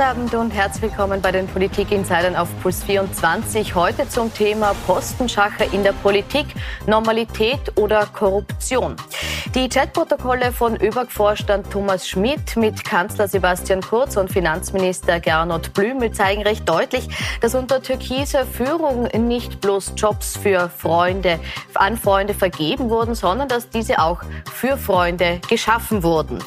Guten Abend und herzlich willkommen bei den Politik-Insidern auf Puls 24. Heute zum Thema Postenschacher in der Politik, Normalität oder Korruption. Die Chatprotokolle von ÖBAG-Vorstand Thomas Schmidt mit Kanzler Sebastian Kurz und Finanzminister Gernot Blümel zeigen recht deutlich, dass unter türkiser Führung nicht bloß Jobs für Freunde, an Freunde vergeben wurden, sondern dass diese auch für Freunde geschaffen wurden.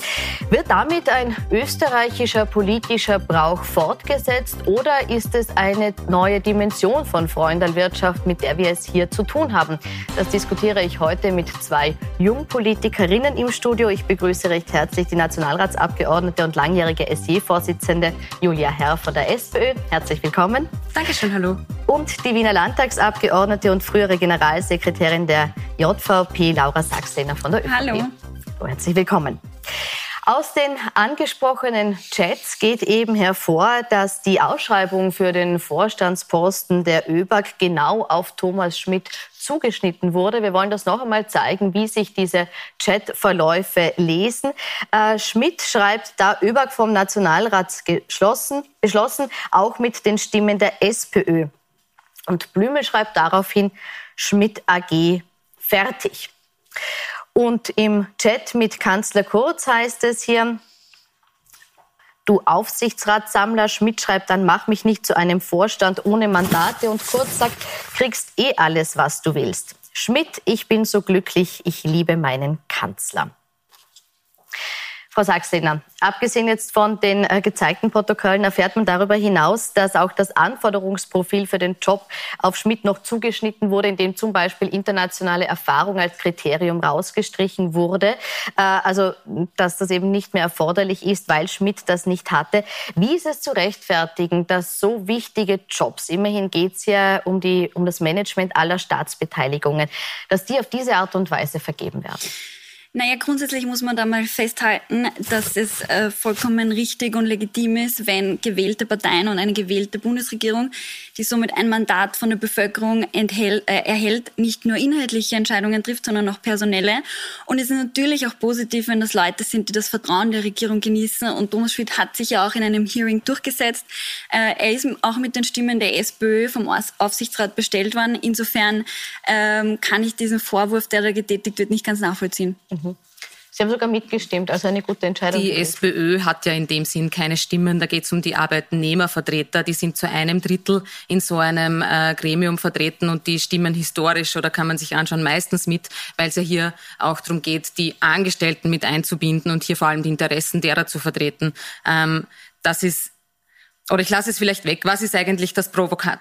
Wird damit ein österreichischer politischer Brauch fortgesetzt oder ist es eine neue Dimension von Freundelwirtschaft, mit der wir es hier zu tun haben? Das diskutiere ich heute mit zwei Jungpolitikern Politikerinnen im Studio. Ich begrüße recht herzlich die Nationalratsabgeordnete und langjährige SJ-Vorsitzende Julia Herr von der SPÖ. Herzlich willkommen. Dankeschön, hallo. Und die Wiener Landtagsabgeordnete und frühere Generalsekretärin der JVP, Laura Sachsener von der ÖVP. Hallo. Herzlich willkommen. Aus den angesprochenen Chats geht eben hervor, dass die Ausschreibung für den Vorstandsposten der ÖBAG genau auf Thomas Schmidt zugeschnitten wurde. Wir wollen das noch einmal zeigen, wie sich diese Chatverläufe lesen. Äh, Schmidt schreibt da ÖBAG vom Nationalrat geschlossen, beschlossen, auch mit den Stimmen der SPÖ. Und Blümel schreibt daraufhin Schmidt AG fertig. Und im Chat mit Kanzler Kurz heißt es hier, du Aufsichtsratssammler, Schmidt schreibt dann, mach mich nicht zu einem Vorstand ohne Mandate und Kurz sagt, kriegst eh alles, was du willst. Schmidt, ich bin so glücklich, ich liebe meinen Kanzler. Frau Sachsener, abgesehen jetzt von den äh, gezeigten Protokollen erfährt man darüber hinaus, dass auch das Anforderungsprofil für den Job auf Schmidt noch zugeschnitten wurde, in dem zum Beispiel internationale Erfahrung als Kriterium rausgestrichen wurde. Äh, also, dass das eben nicht mehr erforderlich ist, weil Schmidt das nicht hatte. Wie ist es zu rechtfertigen, dass so wichtige Jobs, immerhin geht es ja um, die, um das Management aller Staatsbeteiligungen, dass die auf diese Art und Weise vergeben werden? Naja, grundsätzlich muss man da mal festhalten, dass es äh, vollkommen richtig und legitim ist, wenn gewählte Parteien und eine gewählte Bundesregierung, die somit ein Mandat von der Bevölkerung enthält, äh, erhält, nicht nur inhaltliche Entscheidungen trifft, sondern auch personelle. Und es ist natürlich auch positiv, wenn das Leute sind, die das Vertrauen der Regierung genießen. Und Thomas Schmidt hat sich ja auch in einem Hearing durchgesetzt. Äh, er ist auch mit den Stimmen der SPÖ vom Aufsichtsrat bestellt worden. Insofern ähm, kann ich diesen Vorwurf, der da getätigt wird, nicht ganz nachvollziehen. Mhm. Sie haben sogar mitgestimmt, also eine gute Entscheidung. Die SPÖ hat ja in dem Sinn keine Stimmen. Da geht es um die Arbeitnehmervertreter. Die sind zu einem Drittel in so einem äh, Gremium vertreten und die stimmen historisch oder kann man sich anschauen meistens mit, weil es ja hier auch darum geht, die Angestellten mit einzubinden und hier vor allem die Interessen derer zu vertreten. Ähm, das ist oder ich lasse es vielleicht weg. Was ist eigentlich das,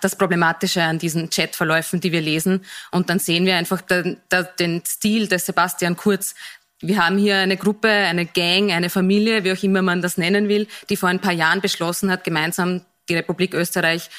das Problematische an diesen Chatverläufen, die wir lesen? Und dann sehen wir einfach den, den Stil des Sebastian Kurz, wir haben hier eine Gruppe, eine Gang, eine Familie, wie auch immer man das nennen will, die vor ein paar Jahren beschlossen hat, gemeinsam die Republik Österreich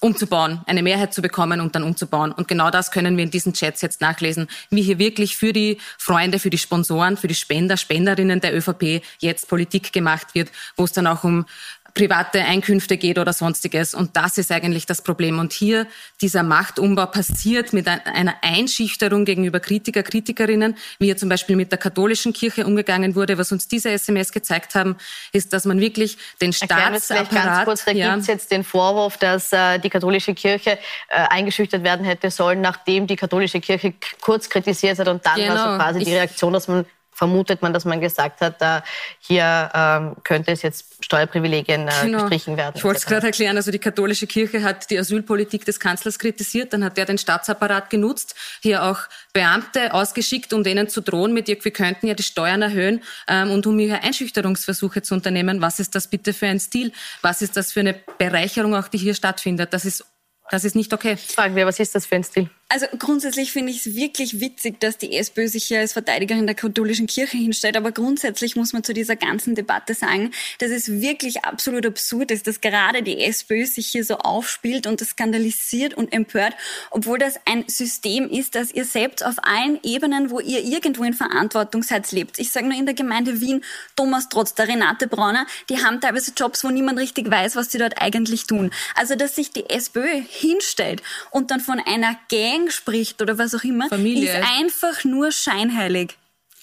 umzubauen, eine Mehrheit zu bekommen und dann umzubauen. Und genau das können wir in diesen Chats jetzt nachlesen, wie hier wirklich für die Freunde, für die Sponsoren, für die Spender, Spenderinnen der ÖVP jetzt Politik gemacht wird, wo es dann auch um private Einkünfte geht oder sonstiges. Und das ist eigentlich das Problem. Und hier dieser Machtumbau passiert mit einer Einschüchterung gegenüber Kritiker, Kritikerinnen, wie hier zum Beispiel mit der katholischen Kirche umgegangen wurde. Was uns diese SMS gezeigt haben, ist, dass man wirklich den Staatsapparat... ganz kurz, da ja, gibt es jetzt den Vorwurf, dass äh, die katholische Kirche äh, eingeschüchtert werden hätte sollen, nachdem die katholische Kirche kurz kritisiert hat und dann genau. war so quasi die Reaktion, dass man vermutet man, dass man gesagt hat, äh, hier ähm, könnte es jetzt Steuerprivilegien äh, genau. gestrichen werden. Ich wollte es gerade erklären. Also die katholische Kirche hat die Asylpolitik des Kanzlers kritisiert. Dann hat er den Staatsapparat genutzt, hier auch Beamte ausgeschickt, um denen zu drohen mit, wir könnten ja die Steuern erhöhen ähm, und um hier Einschüchterungsversuche zu unternehmen. Was ist das bitte für ein Stil? Was ist das für eine Bereicherung auch, die hier stattfindet? Das ist das ist nicht okay. Fragen wir, was ist das für ein Stil? Also grundsätzlich finde ich es wirklich witzig, dass die SPÖ sich hier als Verteidigerin der katholischen Kirche hinstellt. Aber grundsätzlich muss man zu dieser ganzen Debatte sagen, dass es wirklich absolut absurd ist, dass gerade die SPÖ sich hier so aufspielt und das skandalisiert und empört, obwohl das ein System ist, das ihr selbst auf allen Ebenen, wo ihr irgendwo in Verantwortung seid, lebt. Ich sage nur in der Gemeinde Wien, Thomas Trotz, der Renate Brauner, die haben teilweise Jobs, wo niemand richtig weiß, was sie dort eigentlich tun. Also dass sich die SPÖ hinstellt und dann von einer Gang spricht oder was auch immer, Familie. ist einfach nur scheinheilig.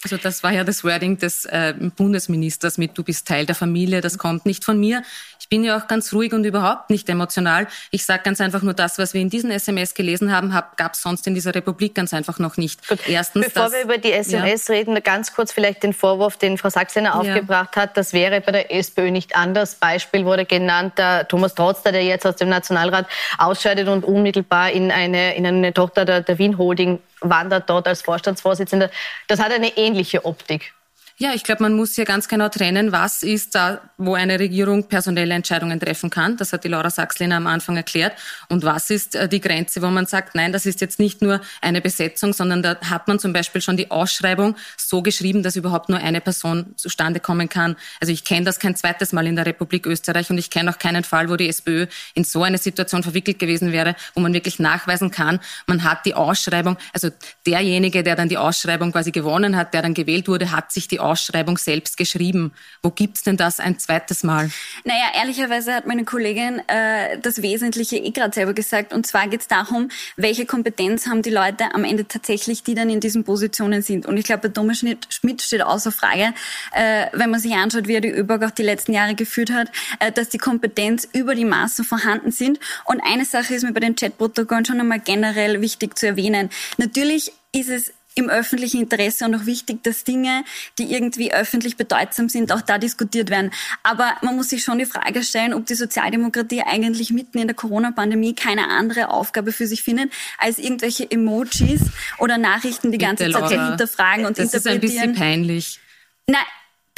Also das war ja das Wording des äh, Bundesministers mit Du bist Teil der Familie, das kommt nicht von mir. Ich bin ja auch ganz ruhig und überhaupt nicht emotional. Ich sage ganz einfach nur das, was wir in diesen SMS gelesen haben, gab es sonst in dieser Republik ganz einfach noch nicht. Gut. Erstens, Bevor dass, wir über die SMS ja. reden, ganz kurz vielleicht den Vorwurf, den Frau Sachsener aufgebracht ja. hat, das wäre bei der SPÖ nicht anders. Beispiel wurde genannt, der Thomas Trotzter, der jetzt aus dem Nationalrat ausscheidet und unmittelbar in eine, in eine Tochter der, der Wien Holding wandert dort als Vorstandsvorsitzender. Das hat eine ähnliche Optik. Ja, ich glaube, man muss hier ganz genau trennen, was ist da, wo eine Regierung personelle Entscheidungen treffen kann. Das hat die Laura Sachslehner am Anfang erklärt. Und was ist äh, die Grenze, wo man sagt, nein, das ist jetzt nicht nur eine Besetzung, sondern da hat man zum Beispiel schon die Ausschreibung so geschrieben, dass überhaupt nur eine Person zustande kommen kann. Also ich kenne das kein zweites Mal in der Republik Österreich und ich kenne auch keinen Fall, wo die SPÖ in so eine Situation verwickelt gewesen wäre, wo man wirklich nachweisen kann, man hat die Ausschreibung, also derjenige, der dann die Ausschreibung quasi gewonnen hat, der dann gewählt wurde, hat sich die Ausschreibung selbst geschrieben. Wo gibt's denn das ein zweites Mal? Naja, ehrlicherweise hat meine Kollegin äh, das Wesentliche eh gerade selber gesagt. Und zwar geht's darum, welche Kompetenz haben die Leute am Ende tatsächlich, die dann in diesen Positionen sind. Und ich glaube, bei Thomas Schmidt steht außer Frage, äh, wenn man sich anschaut, wie er die ÖBAG auch die letzten Jahre geführt hat, äh, dass die Kompetenz über die Maßen vorhanden sind. Und eine Sache ist mir bei den Chatprotokollen schon einmal generell wichtig zu erwähnen. Natürlich ist es im öffentlichen Interesse und auch wichtig, dass Dinge, die irgendwie öffentlich bedeutsam sind, auch da diskutiert werden. Aber man muss sich schon die Frage stellen, ob die Sozialdemokratie eigentlich mitten in der Corona-Pandemie keine andere Aufgabe für sich findet, als irgendwelche Emojis oder Nachrichten die ganze Bitte, Zeit hinterfragen und das interpretieren. Das ist ein bisschen peinlich. Na,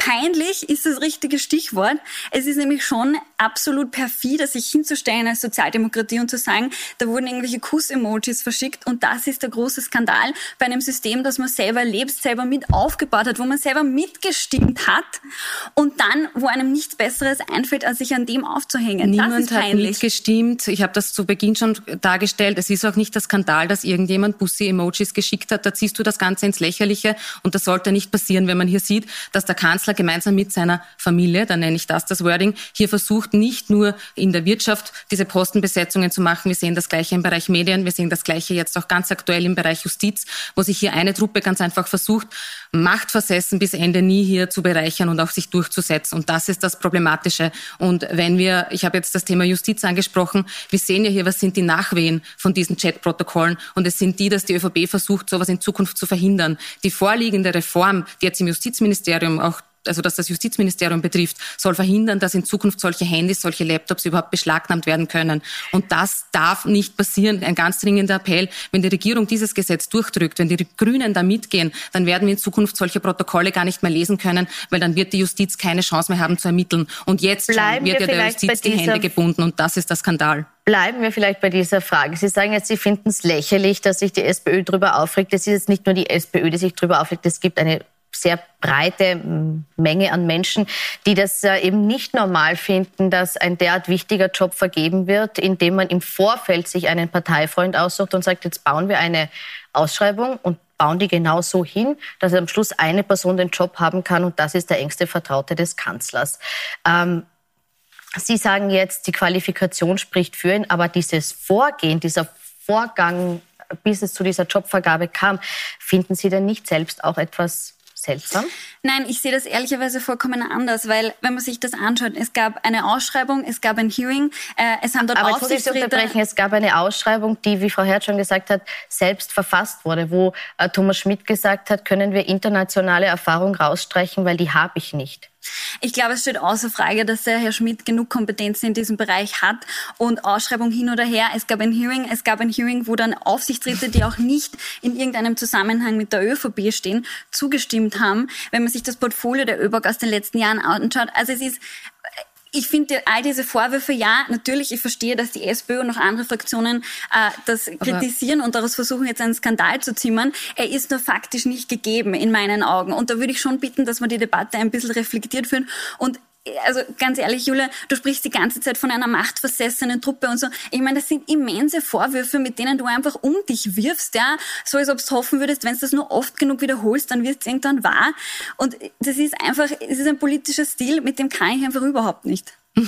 Peinlich ist das richtige Stichwort. Es ist nämlich schon absolut perfide, sich hinzustellen als Sozialdemokratie und zu sagen, da wurden irgendwelche Kuss-Emojis verschickt und das ist der große Skandal bei einem System, das man selber lebt, selber mit aufgebaut hat, wo man selber mitgestimmt hat und dann, wo einem nichts Besseres einfällt, als sich an dem aufzuhängen. Niemand hat mitgestimmt. Ich habe das zu Beginn schon dargestellt. Es ist auch nicht der Skandal, dass irgendjemand Bussi-Emojis geschickt hat. Da ziehst du das Ganze ins Lächerliche und das sollte nicht passieren, wenn man hier sieht, dass der Kanzler Kanzler gemeinsam mit seiner Familie, da nenne ich das das Wording, hier versucht nicht nur in der Wirtschaft diese Postenbesetzungen zu machen. Wir sehen das Gleiche im Bereich Medien, wir sehen das Gleiche jetzt auch ganz aktuell im Bereich Justiz, wo sich hier eine Truppe ganz einfach versucht, machtversessen bis Ende nie hier zu bereichern und auch sich durchzusetzen. Und das ist das Problematische. Und wenn wir, ich habe jetzt das Thema Justiz angesprochen, wir sehen ja hier, was sind die Nachwehen von diesen Chatprotokollen. Und es sind die, dass die ÖVP versucht, sowas in Zukunft zu verhindern. Die vorliegende Reform, die jetzt im Justizministerium auch also dass das Justizministerium betrifft, soll verhindern, dass in Zukunft solche Handys, solche Laptops überhaupt beschlagnahmt werden können. Und das darf nicht passieren. Ein ganz dringender Appell. Wenn die Regierung dieses Gesetz durchdrückt, wenn die Grünen da mitgehen, dann werden wir in Zukunft solche Protokolle gar nicht mehr lesen können, weil dann wird die Justiz keine Chance mehr haben zu ermitteln. Und jetzt wird ja der Justiz die Hände gebunden und das ist der Skandal. Bleiben wir vielleicht bei dieser Frage. Sie sagen jetzt, Sie finden es lächerlich, dass sich die SPÖ darüber aufregt. Es ist jetzt nicht nur die SPÖ, die sich darüber aufregt. Es gibt eine sehr breite Menge an Menschen, die das äh, eben nicht normal finden, dass ein derart wichtiger Job vergeben wird, indem man im Vorfeld sich einen Parteifreund aussucht und sagt, jetzt bauen wir eine Ausschreibung und bauen die genau so hin, dass am Schluss eine Person den Job haben kann und das ist der engste Vertraute des Kanzlers. Ähm, Sie sagen jetzt, die Qualifikation spricht für ihn, aber dieses Vorgehen, dieser Vorgang, bis es zu dieser Jobvergabe kam, finden Sie denn nicht selbst auch etwas seltsam? Nein, ich sehe das ehrlicherweise vollkommen anders, weil wenn man sich das anschaut, es gab eine Ausschreibung, es gab ein Hearing, äh, es haben dort Aber Aufsichtsräte... es gab eine Ausschreibung, die, wie Frau Herz schon gesagt hat, selbst verfasst wurde, wo äh, Thomas Schmidt gesagt hat, können wir internationale Erfahrung rausstreichen, weil die habe ich nicht. Ich glaube, es steht außer Frage, dass der Herr Schmidt genug Kompetenzen in diesem Bereich hat und Ausschreibung hin oder her. Es gab ein Hearing, es gab ein Hearing, wo dann Aufsichtsräte, die auch nicht in irgendeinem Zusammenhang mit der ÖVP stehen, zugestimmt haben. Wenn man sich das Portfolio der ÖBAG aus den letzten Jahren anschaut, also es ist ich finde all diese Vorwürfe, ja, natürlich, ich verstehe, dass die SPÖ und auch andere Fraktionen äh, das Aber kritisieren und daraus versuchen, jetzt einen Skandal zu zimmern. Er ist nur faktisch nicht gegeben, in meinen Augen. Und da würde ich schon bitten, dass wir die Debatte ein bisschen reflektiert führen und also ganz ehrlich, Julia, du sprichst die ganze Zeit von einer machtversessenen Truppe und so. Ich meine, das sind immense Vorwürfe, mit denen du einfach um dich wirfst, ja. So als ob du hoffen würdest, wenn du das nur oft genug wiederholst, dann wird es irgendwann wahr. Und das ist einfach, es ist ein politischer Stil, mit dem kann ich einfach überhaupt nicht.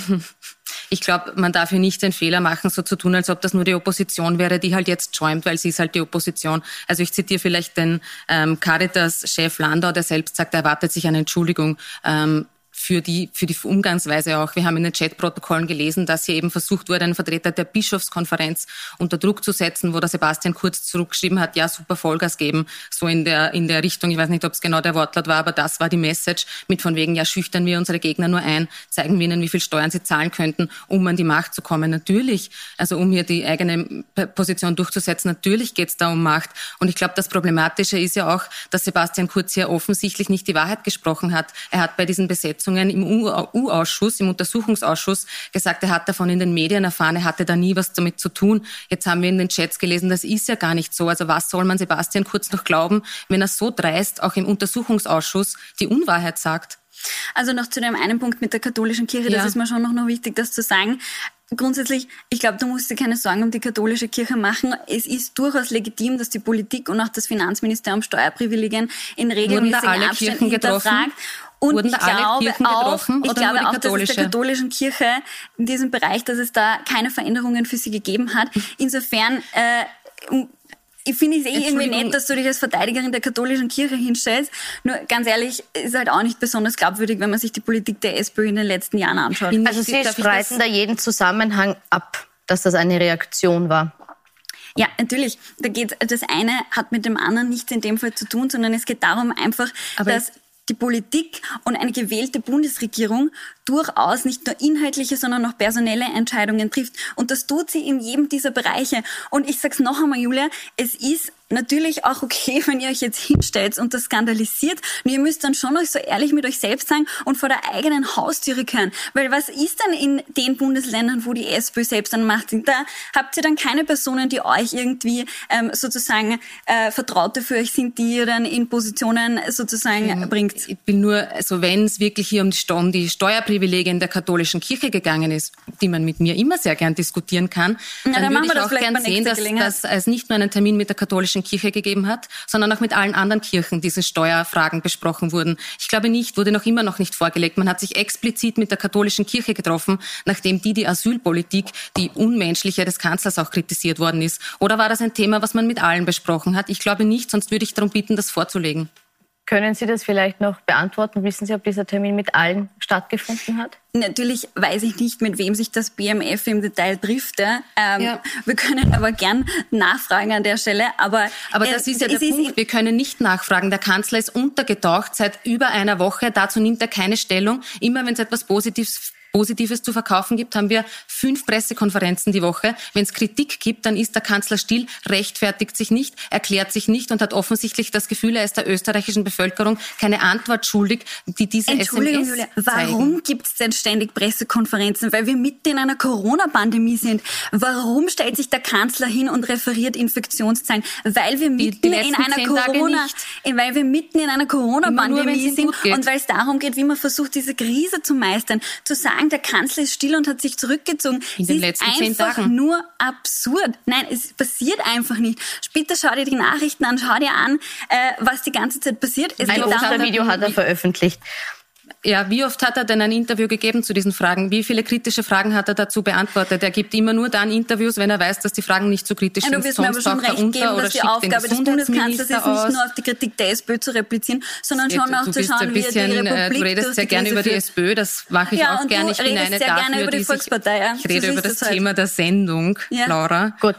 ich glaube, man darf hier nicht den Fehler machen, so zu tun, als ob das nur die Opposition wäre, die halt jetzt schäumt, weil sie ist halt die Opposition. Also ich zitiere vielleicht den ähm, Caritas-Chef Landau, der selbst sagt, er erwartet sich eine Entschuldigung ähm, für die, für die Umgangsweise auch. Wir haben in den Chatprotokollen gelesen, dass hier eben versucht wurde, einen Vertreter der Bischofskonferenz unter Druck zu setzen, wo der Sebastian Kurz zurückgeschrieben hat, ja, super Vollgas geben, so in der, in der Richtung. Ich weiß nicht, ob es genau der Wortlaut war, aber das war die Message mit von wegen, ja, schüchtern wir unsere Gegner nur ein, zeigen wir ihnen, wie viel Steuern sie zahlen könnten, um an die Macht zu kommen. Natürlich, also um hier die eigene Position durchzusetzen, natürlich geht es da um Macht. Und ich glaube, das Problematische ist ja auch, dass Sebastian Kurz hier offensichtlich nicht die Wahrheit gesprochen hat. Er hat bei diesen Besetzungen Sitzungen im U-Ausschuss, im Untersuchungsausschuss gesagt, er hat davon in den Medien erfahren, er hatte da nie was damit zu tun. Jetzt haben wir in den Chats gelesen, das ist ja gar nicht so. Also was soll man Sebastian Kurz noch glauben, wenn er so dreist auch im Untersuchungsausschuss die Unwahrheit sagt? Also noch zu dem einen Punkt mit der katholischen Kirche, ja. das ist mir schon noch, noch wichtig, das zu sagen. Grundsätzlich, ich glaube, du musst dir keine Sorgen um die katholische Kirche machen. Es ist durchaus legitim, dass die Politik und auch das Finanzministerium Steuerprivilegien in regelmäßigen Abständen hinterfragt. Und Wurden ich glaube auch, ich glaube auch, dass es der katholischen Kirche in diesem Bereich, dass es da keine Veränderungen für sie gegeben hat. Insofern äh, ich finde es eh irgendwie nett, dass du dich als Verteidigerin der katholischen Kirche hinstellst. Nur ganz ehrlich, ist halt auch nicht besonders glaubwürdig, wenn man sich die Politik der SPÖ in den letzten Jahren anschaut. Also Sie streiten da jeden Zusammenhang ab, dass das eine Reaktion war. Ja, natürlich. Da geht das eine hat mit dem anderen nichts in dem Fall zu tun, sondern es geht darum einfach, Aber dass die Politik und eine gewählte Bundesregierung durchaus nicht nur inhaltliche, sondern auch personelle Entscheidungen trifft. Und das tut sie in jedem dieser Bereiche. Und ich sag's noch einmal, Julia, es ist natürlich auch okay, wenn ihr euch jetzt hinstellt und das skandalisiert. Und ihr müsst dann schon euch so ehrlich mit euch selbst sein und vor der eigenen Haustüre kehren. Weil was ist dann in den Bundesländern, wo die SPÖ selbst an Macht sind? Da habt ihr dann keine Personen, die euch irgendwie ähm, sozusagen äh, Vertraute für euch sind, die ihr dann in Positionen sozusagen ähm, bringt. Ich bin nur, also wenn es wirklich hier um die, um die Steuerprivilegien der katholischen Kirche gegangen ist, die man mit mir immer sehr gern diskutieren kann, ja, dann, dann würde ich auch gern sehen, dass, dass es nicht nur einen Termin mit der katholischen katholischen Kirche gegeben hat, sondern auch mit allen anderen Kirchen diese Steuerfragen besprochen wurden. Ich glaube nicht, wurde noch immer noch nicht vorgelegt. Man hat sich explizit mit der katholischen Kirche getroffen, nachdem die die Asylpolitik, die unmenschliche des Kanzlers auch kritisiert worden ist. Oder war das ein Thema, was man mit allen besprochen hat? Ich glaube nicht, sonst würde ich darum bitten, das vorzulegen. Können Sie das vielleicht noch beantworten? Wissen Sie, ob dieser Termin mit allen stattgefunden hat? Natürlich weiß ich nicht, mit wem sich das BMF im Detail trifft. Ja. Ähm, ja. Wir können aber gern nachfragen an der Stelle. Aber, aber das ist ja der Punkt. Wir können nicht nachfragen. Der Kanzler ist untergetaucht seit über einer Woche. Dazu nimmt er keine Stellung. Immer wenn es etwas Positives Positives zu verkaufen gibt, haben wir fünf Pressekonferenzen die Woche. Wenn es Kritik gibt, dann ist der Kanzler still, rechtfertigt sich nicht, erklärt sich nicht und hat offensichtlich das Gefühl, er ist der österreichischen Bevölkerung keine Antwort schuldig, die diese Entschuldigung, SMS Julia, warum gibt es denn ständig Pressekonferenzen? Weil wir mitten in einer Corona-Pandemie sind. Warum stellt sich der Kanzler hin und referiert Infektionszahlen? Weil wir mitten die, die in einer Corona, weil wir mitten in einer Corona-Pandemie sind und weil es darum geht, wie man versucht, diese Krise zu meistern, zu sagen, sagen, der Kanzler ist still und hat sich zurückgezogen. In den letzten zehn Tagen. ist einfach nur absurd. Nein, es passiert einfach nicht. Bitte schau dir die Nachrichten an, schau dir an, äh, was die ganze Zeit passiert. Es Ein Ostervideo hat er veröffentlicht. Ja, wie oft hat er denn ein Interview gegeben zu diesen Fragen? Wie viele kritische Fragen hat er dazu beantwortet? Er gibt immer nur dann Interviews, wenn er weiß, dass die Fragen nicht so kritisch ja, sind. Du wirst mir aber schon recht geben, dass die Aufgabe des Bundeskanzlers ist, nicht nur auf die Kritik der SPÖ zu replizieren, sondern schon auch zu schauen, bisschen, wie er die Republik äh, Du redest sehr gerne über die SPÖ, das mache ich ja, auch gerne. Ich bin eine dafür, über die Volkspartei. Ja. Ich rede über das halt. Thema der Sendung, ja. Laura. Gut.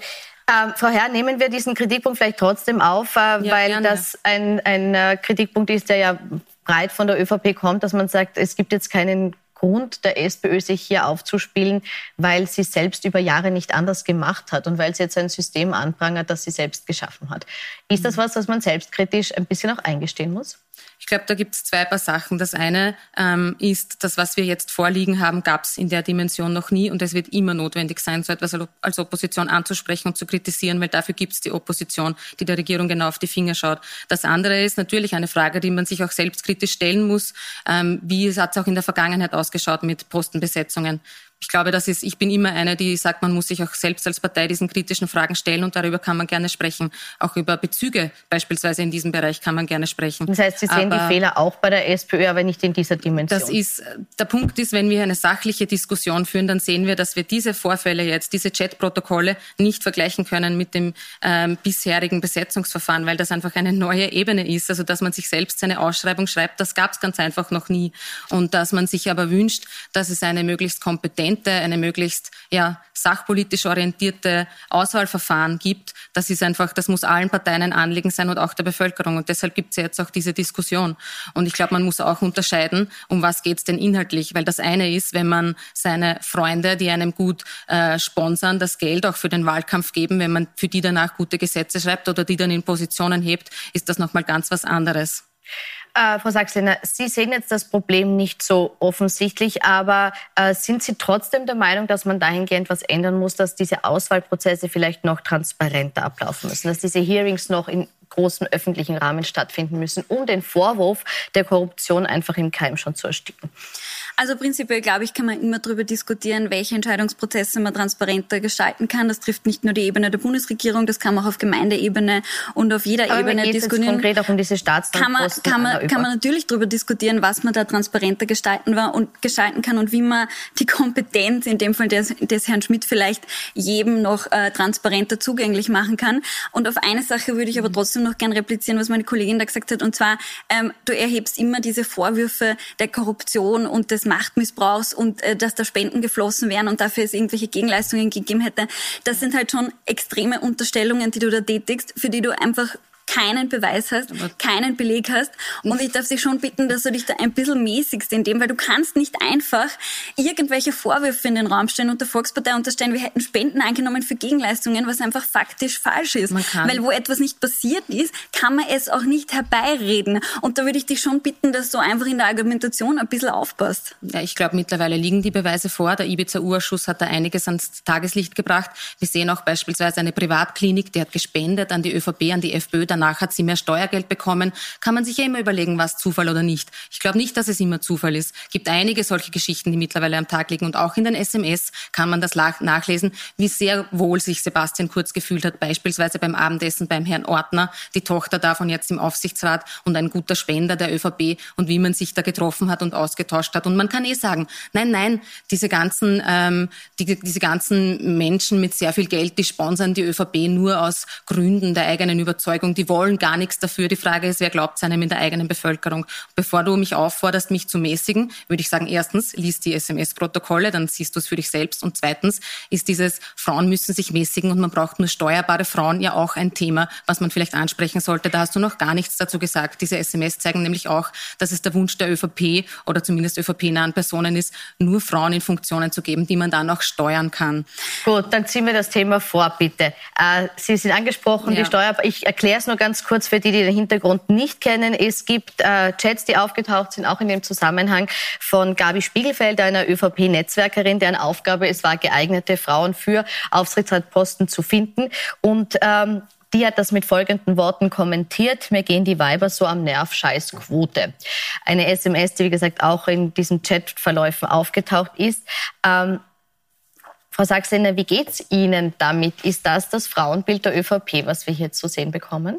Ähm, Frau Herr, nehmen wir diesen Kritikpunkt vielleicht trotzdem auf, äh, ja, weil gerne. das ein, ein äh, Kritikpunkt ist, der ja breit von der ÖVP kommt, dass man sagt, es gibt jetzt keinen Grund der SPÖ, sich hier aufzuspielen, weil sie selbst über Jahre nicht anders gemacht hat und weil sie jetzt ein System anprangert, das sie selbst geschaffen hat. Ist das was, was man selbstkritisch ein bisschen auch eingestehen muss? Ich glaube, da gibt es zwei paar Sachen. Das eine ähm, ist, das, was wir jetzt vorliegen haben, gab es in der Dimension noch nie und es wird immer notwendig sein, so etwas als Opposition anzusprechen und zu kritisieren, weil dafür gibt es die Opposition, die der Regierung genau auf die Finger schaut. Das andere ist natürlich eine Frage, die man sich auch selbstkritisch stellen muss. Ähm, wie hat es auch in der Vergangenheit ausgeschaut mit Postenbesetzungen? Ich glaube, das ist, ich bin immer eine, die sagt, man muss sich auch selbst als Partei diesen kritischen Fragen stellen und darüber kann man gerne sprechen. Auch über Bezüge beispielsweise in diesem Bereich kann man gerne sprechen. Das heißt, Sie sehen aber die Fehler auch bei der SPÖ, aber nicht in dieser Dimension. Das ist, der Punkt ist, wenn wir eine sachliche Diskussion führen, dann sehen wir, dass wir diese Vorfälle jetzt, diese Chatprotokolle nicht vergleichen können mit dem ähm, bisherigen Besetzungsverfahren, weil das einfach eine neue Ebene ist. Also, dass man sich selbst seine Ausschreibung schreibt, das gab es ganz einfach noch nie. Und dass man sich aber wünscht, dass es eine möglichst kompetente transparente, eine möglichst ja, sachpolitisch orientierte Auswahlverfahren gibt, das ist einfach, das muss allen Parteien ein Anliegen sein und auch der Bevölkerung. Und deshalb gibt es ja jetzt auch diese Diskussion. Und ich glaube, man muss auch unterscheiden, um was geht es denn inhaltlich. Weil das eine ist, wenn man seine Freunde, die einem gut äh, sponsern, das Geld auch für den Wahlkampf geben, wenn man für die danach gute Gesetze schreibt oder die dann in Positionen hebt, ist das nochmal ganz was anderes. Äh, Frau Sachsener, Sie sehen jetzt das Problem nicht so offensichtlich, aber äh, sind Sie trotzdem der Meinung, dass man dahingehend was ändern muss, dass diese Auswahlprozesse vielleicht noch transparenter ablaufen müssen, dass diese Hearings noch in großem öffentlichen Rahmen stattfinden müssen, um den Vorwurf der Korruption einfach im Keim schon zu ersticken? Also prinzipiell, glaube ich, kann man immer darüber diskutieren, welche Entscheidungsprozesse man transparenter gestalten kann. Das trifft nicht nur die Ebene der Bundesregierung, das kann man auch auf Gemeindeebene und auf jeder Aber Ebene diskutieren. konkret auch um diese kann man, kann man, kann man natürlich darüber diskutieren, was man da transparenter gestalten war und gestalten kann und wie man die Kompetenz, in dem Fall des, des Herrn Schmidt, vielleicht jedem noch äh, transparenter zugänglich machen kann. Und auf eine Sache würde ich aber trotzdem noch gern replizieren, was meine Kollegin da gesagt hat, und zwar, ähm, du erhebst immer diese Vorwürfe der Korruption und des Machtmissbrauchs und äh, dass da Spenden geflossen wären und dafür es irgendwelche Gegenleistungen gegeben hätte. Das sind halt schon extreme Unterstellungen, die du da tätigst, für die du einfach keinen Beweis hast, keinen Beleg hast. Und ich darf dich schon bitten, dass du dich da ein bisschen mäßigst in dem, weil du kannst nicht einfach irgendwelche Vorwürfe in den Raum stellen und der Volkspartei unterstellen, wir hätten Spenden angenommen für Gegenleistungen, was einfach faktisch falsch ist. Weil wo etwas nicht passiert ist, kann man es auch nicht herbeireden. Und da würde ich dich schon bitten, dass du einfach in der Argumentation ein bisschen aufpasst. Ja, ich glaube, mittlerweile liegen die Beweise vor. Der Ibiza-Urschuss hat da einiges ans Tageslicht gebracht. Wir sehen auch beispielsweise eine Privatklinik, die hat gespendet an die ÖVP, an die FPÖ, dann danach hat sie mehr Steuergeld bekommen, kann man sich ja immer überlegen, was Zufall oder nicht. Ich glaube nicht, dass es immer Zufall ist. Gibt einige solche Geschichten, die mittlerweile am Tag liegen und auch in den SMS kann man das nachlesen, wie sehr wohl sich Sebastian Kurz gefühlt hat, beispielsweise beim Abendessen beim Herrn Ortner, die Tochter davon jetzt im Aufsichtsrat und ein guter Spender der ÖVP und wie man sich da getroffen hat und ausgetauscht hat. Und man kann eh sagen, nein, nein, diese ganzen, ähm, die, diese ganzen Menschen mit sehr viel Geld, die sponsern die ÖVP nur aus Gründen der eigenen Überzeugung, die wollen gar nichts dafür. Die Frage ist, wer glaubt einem in der eigenen Bevölkerung? Bevor du mich aufforderst, mich zu mäßigen, würde ich sagen, erstens, liest die SMS-Protokolle, dann siehst du es für dich selbst. Und zweitens ist dieses, Frauen müssen sich mäßigen und man braucht nur steuerbare Frauen ja auch ein Thema, was man vielleicht ansprechen sollte. Da hast du noch gar nichts dazu gesagt. Diese SMS zeigen nämlich auch, dass es der Wunsch der ÖVP oder zumindest ÖVP-nahen Personen ist, nur Frauen in Funktionen zu geben, die man dann auch steuern kann. Gut, dann ziehen wir das Thema vor, bitte. Äh, Sie sind angesprochen, ja. die Steuer, ich erkläre es nur ganz kurz für die, die den Hintergrund nicht kennen. Es gibt äh, Chats, die aufgetaucht sind, auch in dem Zusammenhang von Gabi Spiegelfeld, einer ÖVP-Netzwerkerin, deren Aufgabe es war, geeignete Frauen für Aufsichtsratposten zu finden. Und ähm, die hat das mit folgenden Worten kommentiert. Mir gehen die Weiber so am Nerv, scheiß Quote. Eine SMS, die wie gesagt auch in diesen Chatverläufen aufgetaucht ist. Ähm, Frau Sachsener, wie geht's Ihnen damit? Ist das das Frauenbild der ÖVP, was wir hier zu sehen bekommen?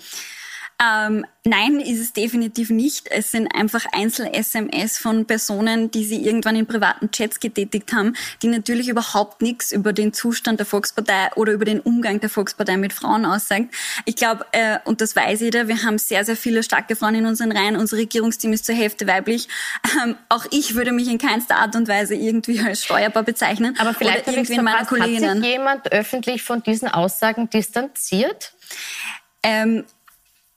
Ähm, nein, ist es definitiv nicht. Es sind einfach Einzel-SMS von Personen, die sie irgendwann in privaten Chats getätigt haben, die natürlich überhaupt nichts über den Zustand der Volkspartei oder über den Umgang der Volkspartei mit Frauen aussagt. Ich glaube, äh, und das weiß jeder, wir haben sehr, sehr viele starke Frauen in unseren Reihen. Unser Regierungsteam ist zur Hälfte weiblich. Ähm, auch ich würde mich in keinster Art und Weise irgendwie als steuerbar bezeichnen. Aber vielleicht oder irgendwie in meiner Kolleginnen. Hat sich jemand öffentlich von diesen Aussagen distanziert? Ähm,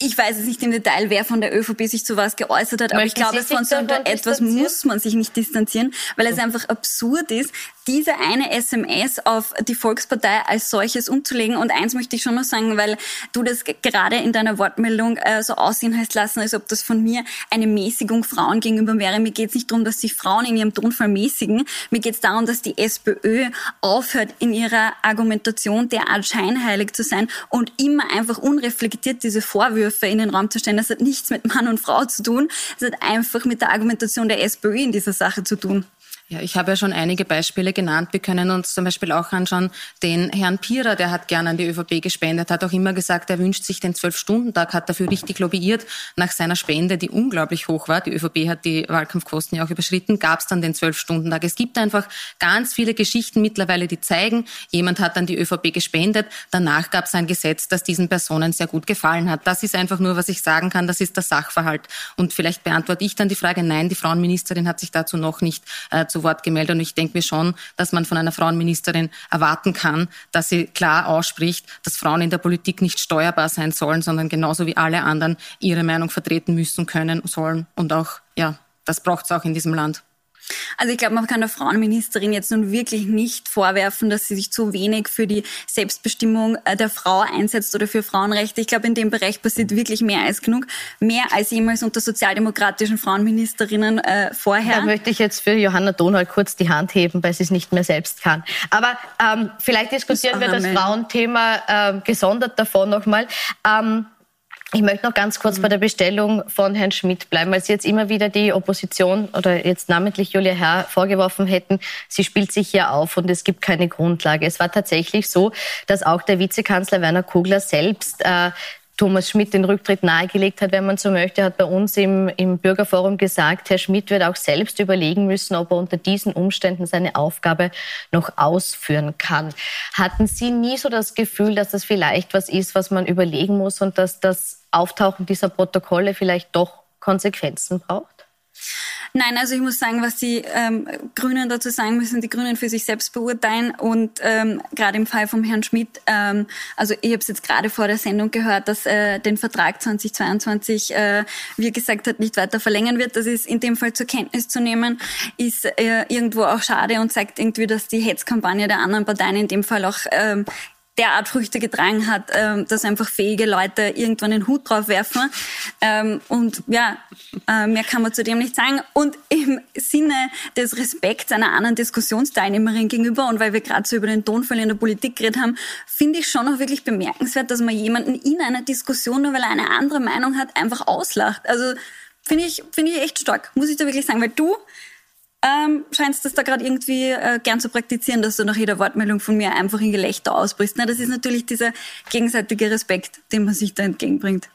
ich weiß es nicht im Detail, wer von der ÖVP sich zu was geäußert hat, aber ich glaube, von so etwas muss man sich nicht distanzieren, weil es einfach absurd ist, diese eine SMS auf die Volkspartei als solches umzulegen. Und eins möchte ich schon noch sagen, weil du das gerade in deiner Wortmeldung äh, so aussehen hast lassen, als ob das von mir eine Mäßigung Frauen gegenüber wäre. Mir geht es nicht darum, dass sich Frauen in ihrem Tonfall mäßigen. Mir geht es darum, dass die SPÖ aufhört, in ihrer Argumentation derart scheinheilig zu sein und immer einfach unreflektiert diese Vorwürfe in den Raum zu stellen. Das hat nichts mit Mann und Frau zu tun. Das hat einfach mit der Argumentation der SPÖ in dieser Sache zu tun. Ja, ich habe ja schon einige Beispiele genannt. Wir können uns zum Beispiel auch anschauen, den Herrn Pierer, der hat gerne an die ÖVP gespendet, hat auch immer gesagt, er wünscht sich den Zwölf-Stunden-Tag, hat dafür richtig lobbyiert. Nach seiner Spende, die unglaublich hoch war, die ÖVP hat die Wahlkampfkosten ja auch überschritten, gab es dann den Zwölf-Stunden-Tag. Es gibt einfach ganz viele Geschichten mittlerweile, die zeigen, jemand hat an die ÖVP gespendet, danach gab es ein Gesetz, das diesen Personen sehr gut gefallen hat. Das ist einfach nur, was ich sagen kann, das ist der Sachverhalt. Und vielleicht beantworte ich dann die Frage, nein, die Frauenministerin hat sich dazu noch nicht äh, zu Wort gemeldet. Und ich denke mir schon, dass man von einer Frauenministerin erwarten kann, dass sie klar ausspricht, dass Frauen in der Politik nicht steuerbar sein sollen, sondern genauso wie alle anderen ihre Meinung vertreten müssen, können, sollen. Und auch, ja, das braucht es auch in diesem Land. Also ich glaube, man kann der Frauenministerin jetzt nun wirklich nicht vorwerfen, dass sie sich zu wenig für die Selbstbestimmung äh, der Frau einsetzt oder für Frauenrechte. Ich glaube, in dem Bereich passiert wirklich mehr als genug, mehr als jemals unter sozialdemokratischen Frauenministerinnen äh, vorher. Da möchte ich jetzt für Johanna Donald kurz die Hand heben, weil sie es nicht mehr selbst kann. Aber ähm, vielleicht diskutieren das wir das Frauenthema äh, gesondert davon nochmal. Ähm, ich möchte noch ganz kurz bei der Bestellung von Herrn Schmidt bleiben, weil Sie jetzt immer wieder die Opposition oder jetzt namentlich Julia Herr vorgeworfen hätten, sie spielt sich hier auf und es gibt keine Grundlage. Es war tatsächlich so, dass auch der Vizekanzler Werner Kugler selbst äh, Thomas Schmidt den Rücktritt nahegelegt hat, wenn man so möchte, hat bei uns im, im Bürgerforum gesagt, Herr Schmidt wird auch selbst überlegen müssen, ob er unter diesen Umständen seine Aufgabe noch ausführen kann. Hatten Sie nie so das Gefühl, dass das vielleicht was ist, was man überlegen muss und dass das Auftauchen dieser Protokolle vielleicht doch Konsequenzen braucht? Nein, also ich muss sagen, was die ähm, Grünen dazu sagen müssen, die Grünen für sich selbst beurteilen. Und ähm, gerade im Fall vom Herrn Schmidt, ähm, also ich habe es jetzt gerade vor der Sendung gehört, dass äh, den Vertrag 2022, äh, wie gesagt hat, nicht weiter verlängern wird. Das ist in dem Fall zur Kenntnis zu nehmen, ist äh, irgendwo auch schade und zeigt irgendwie, dass die Hetzkampagne der anderen Parteien in dem Fall auch ähm, derart Früchte getragen hat, ähm, dass einfach fähige Leute irgendwann den Hut drauf werfen. Ähm, und ja, äh, mehr kann man zu dem nicht sagen. Und im Sinne des Respekts einer anderen Diskussionsteilnehmerin gegenüber und weil wir gerade so über den Tonfall in der Politik geredet haben, finde ich schon auch wirklich bemerkenswert, dass man jemanden in einer Diskussion, nur weil er eine andere Meinung hat, einfach auslacht. Also finde ich, finde ich echt stark, muss ich da wirklich sagen, weil du ähm, scheinst das da gerade irgendwie äh, gern zu praktizieren, dass du nach jeder Wortmeldung von mir einfach in Gelächter ausbrichst. Na, das ist natürlich dieser gegenseitige Respekt, den man sich da entgegenbringt.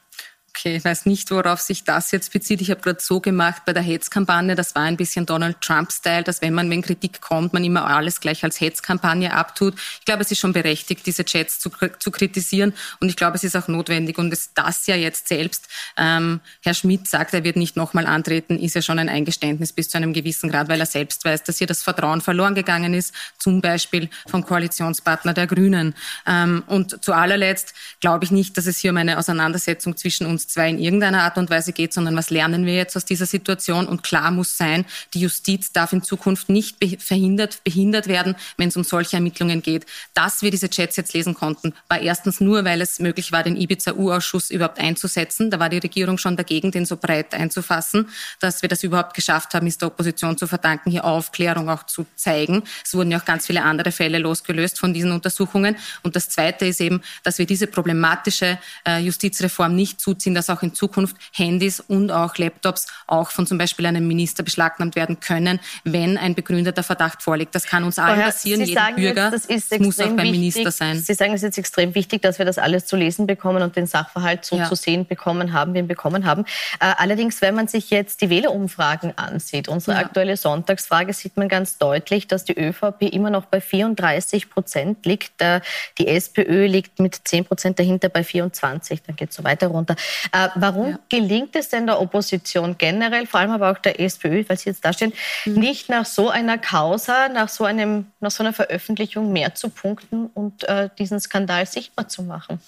Okay, ich weiß nicht, worauf sich das jetzt bezieht. Ich habe gerade so gemacht bei der Hetzkampagne, das war ein bisschen Donald Trump-Style, dass wenn man, wenn Kritik kommt, man immer alles gleich als Hetzkampagne abtut. Ich glaube, es ist schon berechtigt, diese Chats zu, zu kritisieren und ich glaube, es ist auch notwendig und es, das ja jetzt selbst ähm, Herr Schmidt sagt, er wird nicht nochmal antreten, ist ja schon ein Eingeständnis bis zu einem gewissen Grad, weil er selbst weiß, dass hier das Vertrauen verloren gegangen ist, zum Beispiel vom Koalitionspartner der Grünen. Ähm, und zu allerletzt glaube ich nicht, dass es hier um eine Auseinandersetzung zwischen uns zwei in irgendeiner Art und Weise geht, sondern was lernen wir jetzt aus dieser Situation? Und klar muss sein, die Justiz darf in Zukunft nicht verhindert, behindert werden, wenn es um solche Ermittlungen geht. Dass wir diese Chats jetzt lesen konnten, war erstens nur, weil es möglich war, den Ibiza-U-Ausschuss überhaupt einzusetzen. Da war die Regierung schon dagegen, den so breit einzufassen. Dass wir das überhaupt geschafft haben, ist der Opposition zu verdanken, hier Aufklärung auch zu zeigen. Es wurden ja auch ganz viele andere Fälle losgelöst von diesen Untersuchungen. Und das Zweite ist eben, dass wir diese problematische äh, Justizreform nicht zuziehen, dass auch in Zukunft Handys und auch Laptops auch von zum Beispiel einem Minister beschlagnahmt werden können, wenn ein begründeter Verdacht vorliegt. Das kann uns allen passieren, Sie Jeder Bürger. Jetzt, das muss auch beim wichtig. Minister sein. Sie sagen, es ist jetzt extrem wichtig, dass wir das alles zu lesen bekommen und den Sachverhalt so ja. zu sehen bekommen haben, wie wir ihn bekommen haben. Äh, allerdings, wenn man sich jetzt die Wählerumfragen ansieht, unsere ja. aktuelle Sonntagsfrage, sieht man ganz deutlich, dass die ÖVP immer noch bei 34 Prozent liegt. Äh, die SPÖ liegt mit 10 Prozent dahinter bei 24. Dann geht es so weiter runter. Äh, warum ja. gelingt es denn der Opposition generell, vor allem aber auch der SPÖ, weil Sie jetzt da stehen, mhm. nicht nach so einer Causa, nach so, einem, nach so einer Veröffentlichung mehr zu punkten und äh, diesen Skandal sichtbar zu machen?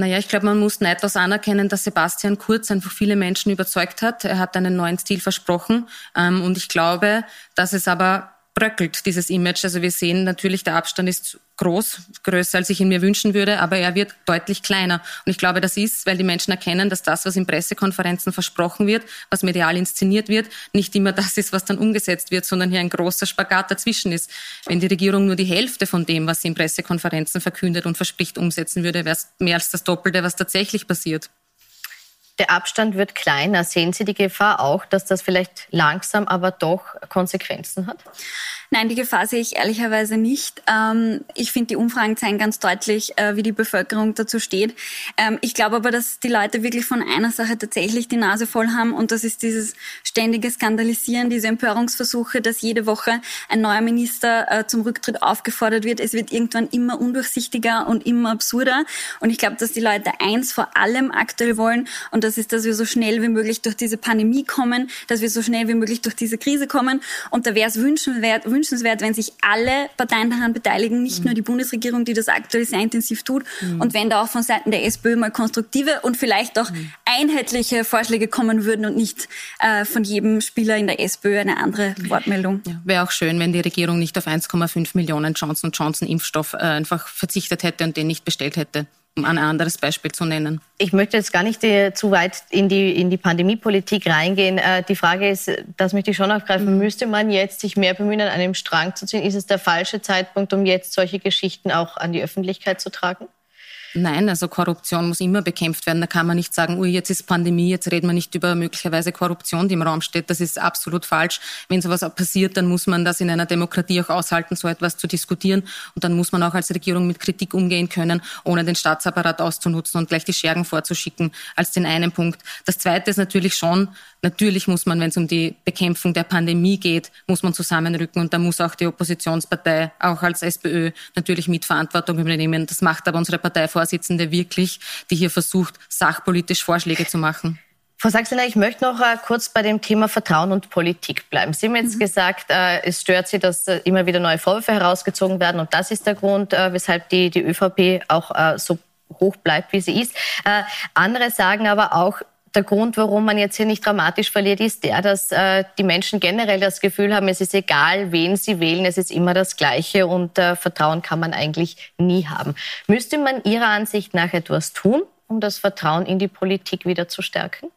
Naja, ich glaube, man muss neidlos anerkennen, dass Sebastian Kurz einfach viele Menschen überzeugt hat. Er hat einen neuen Stil versprochen. Ähm, und ich glaube, dass es aber bröckelt, dieses Image. Also wir sehen natürlich, der Abstand ist groß, größer, als ich ihn mir wünschen würde, aber er wird deutlich kleiner. Und ich glaube, das ist, weil die Menschen erkennen, dass das, was in Pressekonferenzen versprochen wird, was medial inszeniert wird, nicht immer das ist, was dann umgesetzt wird, sondern hier ein großer Spagat dazwischen ist. Wenn die Regierung nur die Hälfte von dem, was sie in Pressekonferenzen verkündet und verspricht, umsetzen würde, wäre es mehr als das Doppelte, was tatsächlich passiert. Der Abstand wird kleiner. Sehen Sie die Gefahr auch, dass das vielleicht langsam, aber doch Konsequenzen hat? Nein, die Gefahr sehe ich ehrlicherweise nicht. Ähm, ich finde, die Umfragen zeigen ganz deutlich, äh, wie die Bevölkerung dazu steht. Ähm, ich glaube aber, dass die Leute wirklich von einer Sache tatsächlich die Nase voll haben und das ist dieses ständige Skandalisieren, diese Empörungsversuche, dass jede Woche ein neuer Minister äh, zum Rücktritt aufgefordert wird. Es wird irgendwann immer undurchsichtiger und immer absurder. Und ich glaube, dass die Leute eins vor allem aktuell wollen und das ist, dass wir so schnell wie möglich durch diese Pandemie kommen, dass wir so schnell wie möglich durch diese Krise kommen. Und da wäre es wünschenswert, wünschenswert, wenn sich alle Parteien daran beteiligen, nicht mhm. nur die Bundesregierung, die das aktuell sehr intensiv tut, mhm. und wenn da auch von Seiten der SPÖ mal konstruktive und vielleicht auch mhm. einheitliche Vorschläge kommen würden und nicht äh, von jedem Spieler in der SPÖ eine andere Wortmeldung. Ja, Wäre auch schön, wenn die Regierung nicht auf 1,5 Millionen Johnson Johnson Impfstoff äh, einfach verzichtet hätte und den nicht bestellt hätte um ein anderes Beispiel zu nennen. Ich möchte jetzt gar nicht äh, zu weit in die, in die Pandemiepolitik reingehen. Äh, die Frage ist, das möchte ich schon aufgreifen, mhm. müsste man jetzt sich mehr bemühen, an einem Strang zu ziehen? Ist es der falsche Zeitpunkt, um jetzt solche Geschichten auch an die Öffentlichkeit zu tragen? Nein, also Korruption muss immer bekämpft werden. Da kann man nicht sagen, ui, jetzt ist Pandemie, jetzt reden wir nicht über möglicherweise Korruption, die im Raum steht. Das ist absolut falsch. Wenn sowas passiert, dann muss man das in einer Demokratie auch aushalten, so etwas zu diskutieren. Und dann muss man auch als Regierung mit Kritik umgehen können, ohne den Staatsapparat auszunutzen und gleich die Schergen vorzuschicken, als den einen Punkt. Das Zweite ist natürlich schon, Natürlich muss man, wenn es um die Bekämpfung der Pandemie geht, muss man zusammenrücken und da muss auch die Oppositionspartei, auch als SPÖ, natürlich Mitverantwortung übernehmen. Das macht aber unsere Parteivorsitzende wirklich, die hier versucht, sachpolitisch Vorschläge zu machen. Frau Sachsener, ich möchte noch äh, kurz bei dem Thema Vertrauen und Politik bleiben. Sie haben jetzt mhm. gesagt, äh, es stört Sie, dass äh, immer wieder neue Vorwürfe herausgezogen werden und das ist der Grund, äh, weshalb die, die ÖVP auch äh, so hoch bleibt, wie sie ist. Äh, andere sagen aber auch, der Grund, warum man jetzt hier nicht dramatisch verliert, ist der, dass äh, die Menschen generell das Gefühl haben, es ist egal, wen sie wählen, es ist immer das Gleiche und äh, Vertrauen kann man eigentlich nie haben. Müsste man Ihrer Ansicht nach etwas tun, um das Vertrauen in die Politik wieder zu stärken?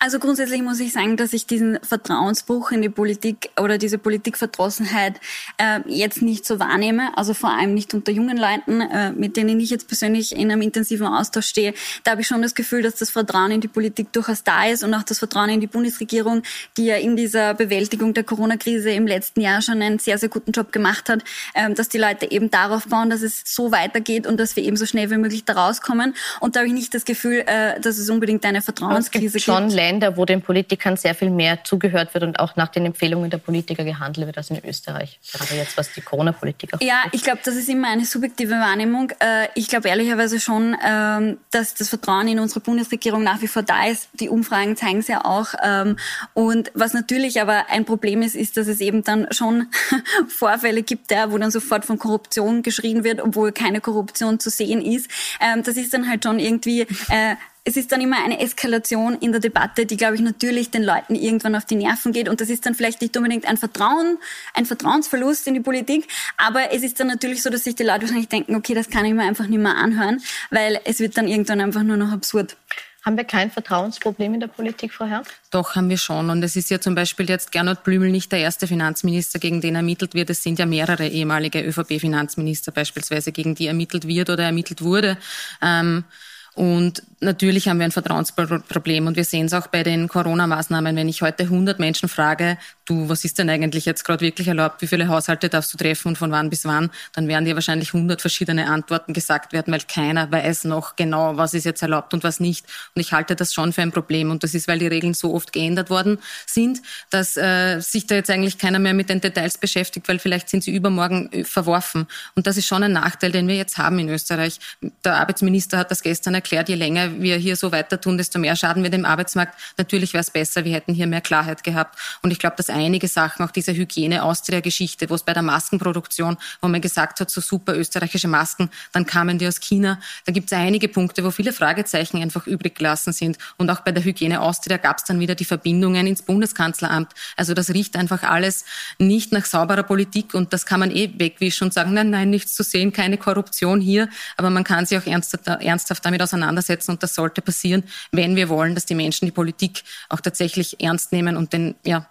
Also grundsätzlich muss ich sagen, dass ich diesen Vertrauensbruch in die Politik oder diese Politikverdrossenheit äh, jetzt nicht so wahrnehme. Also vor allem nicht unter jungen Leuten, äh, mit denen ich jetzt persönlich in einem intensiven Austausch stehe. Da habe ich schon das Gefühl, dass das Vertrauen in die Politik durchaus da ist und auch das Vertrauen in die Bundesregierung, die ja in dieser Bewältigung der Corona-Krise im letzten Jahr schon einen sehr, sehr guten Job gemacht hat, äh, dass die Leute eben darauf bauen, dass es so weitergeht und dass wir eben so schnell wie möglich da rauskommen. Und da habe ich nicht das Gefühl, äh, dass es unbedingt eine Vertrauenskrise gibt. Länder, wo den Politikern sehr viel mehr zugehört wird und auch nach den Empfehlungen der Politiker gehandelt wird als in Österreich. Gerade jetzt, was die Corona-Politik auch Ja, ich glaube, das ist immer eine subjektive Wahrnehmung. Äh, ich glaube ehrlicherweise schon, ähm, dass das Vertrauen in unsere Bundesregierung nach wie vor da ist. Die Umfragen zeigen es ja auch. Ähm, und was natürlich aber ein Problem ist, ist, dass es eben dann schon Vorfälle gibt, wo dann sofort von Korruption geschrien wird, obwohl keine Korruption zu sehen ist. Ähm, das ist dann halt schon irgendwie äh, es ist dann immer eine Eskalation in der Debatte, die, glaube ich, natürlich den Leuten irgendwann auf die Nerven geht. Und das ist dann vielleicht nicht unbedingt ein Vertrauen, ein Vertrauensverlust in die Politik. Aber es ist dann natürlich so, dass sich die Leute wahrscheinlich denken, okay, das kann ich mir einfach nicht mehr anhören, weil es wird dann irgendwann einfach nur noch absurd. Haben wir kein Vertrauensproblem in der Politik, Frau Herr? Doch, haben wir schon. Und es ist ja zum Beispiel jetzt Gernot Blümel nicht der erste Finanzminister, gegen den ermittelt wird. Es sind ja mehrere ehemalige ÖVP-Finanzminister beispielsweise, gegen die ermittelt wird oder ermittelt wurde. Ähm, und natürlich haben wir ein Vertrauensproblem und wir sehen es auch bei den Corona-Maßnahmen. Wenn ich heute 100 Menschen frage, du, was ist denn eigentlich jetzt gerade wirklich erlaubt, wie viele Haushalte darfst du treffen und von wann bis wann, dann werden dir wahrscheinlich 100 verschiedene Antworten gesagt werden, weil keiner weiß noch genau, was ist jetzt erlaubt und was nicht. Und ich halte das schon für ein Problem. Und das ist, weil die Regeln so oft geändert worden sind, dass äh, sich da jetzt eigentlich keiner mehr mit den Details beschäftigt, weil vielleicht sind sie übermorgen äh, verworfen. Und das ist schon ein Nachteil, den wir jetzt haben in Österreich. Der Arbeitsminister hat das gestern erklärt erklärt, je länger wir hier so weiter tun, desto mehr schaden wir dem Arbeitsmarkt. Natürlich wäre es besser, wir hätten hier mehr Klarheit gehabt. Und ich glaube, dass einige Sachen, auch diese Hygiene-Austria-Geschichte, wo es bei der Maskenproduktion, wo man gesagt hat, so super österreichische Masken, dann kamen die aus China. Da gibt es einige Punkte, wo viele Fragezeichen einfach übrig gelassen sind. Und auch bei der Hygiene Austria gab es dann wieder die Verbindungen ins Bundeskanzleramt. Also das riecht einfach alles nicht nach sauberer Politik und das kann man eh wegwischen und sagen, nein, nein, nichts zu sehen, keine Korruption hier. Aber man kann sich auch ernsthaft damit auseinandersetzen auseinandersetzen und das sollte passieren, wenn wir wollen, dass die Menschen die Politik auch tatsächlich ernst nehmen und den, ja,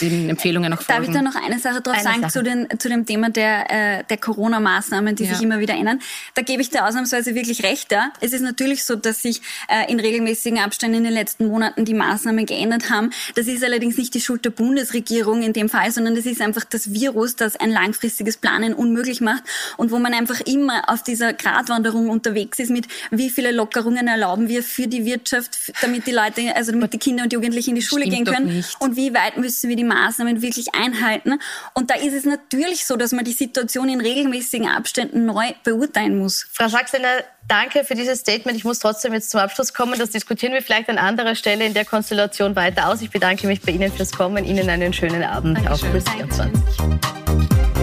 den Empfehlungen noch folgen. Darf ich da noch eine Sache drauf eine sagen Sache. Zu, den, zu dem Thema der, äh, der Corona-Maßnahmen, die ja. sich immer wieder ändern? Da gebe ich dir ausnahmsweise wirklich recht. Ja? Es ist natürlich so, dass sich äh, in regelmäßigen Abständen in den letzten Monaten die Maßnahmen geändert haben. Das ist allerdings nicht die Schuld der Bundesregierung in dem Fall, sondern das ist einfach das Virus, das ein langfristiges Planen unmöglich macht und wo man einfach immer auf dieser Gratwanderung unterwegs ist mit, wie viele Lockerungen erlauben wir für die Wirtschaft, damit die Leute, also damit die Kinder und Jugendlichen in die Schule Stimmt gehen können und wie weit müssen wir die Maßnahmen wirklich einhalten. Und da ist es natürlich so, dass man die Situation in regelmäßigen Abständen neu beurteilen muss. Frau Sachsener, danke für dieses Statement. Ich muss trotzdem jetzt zum Abschluss kommen. Das diskutieren wir vielleicht an anderer Stelle in der Konstellation weiter aus. Ich bedanke mich bei Ihnen fürs Kommen. Ihnen einen schönen Abend Dankeschön. auf Plus 24.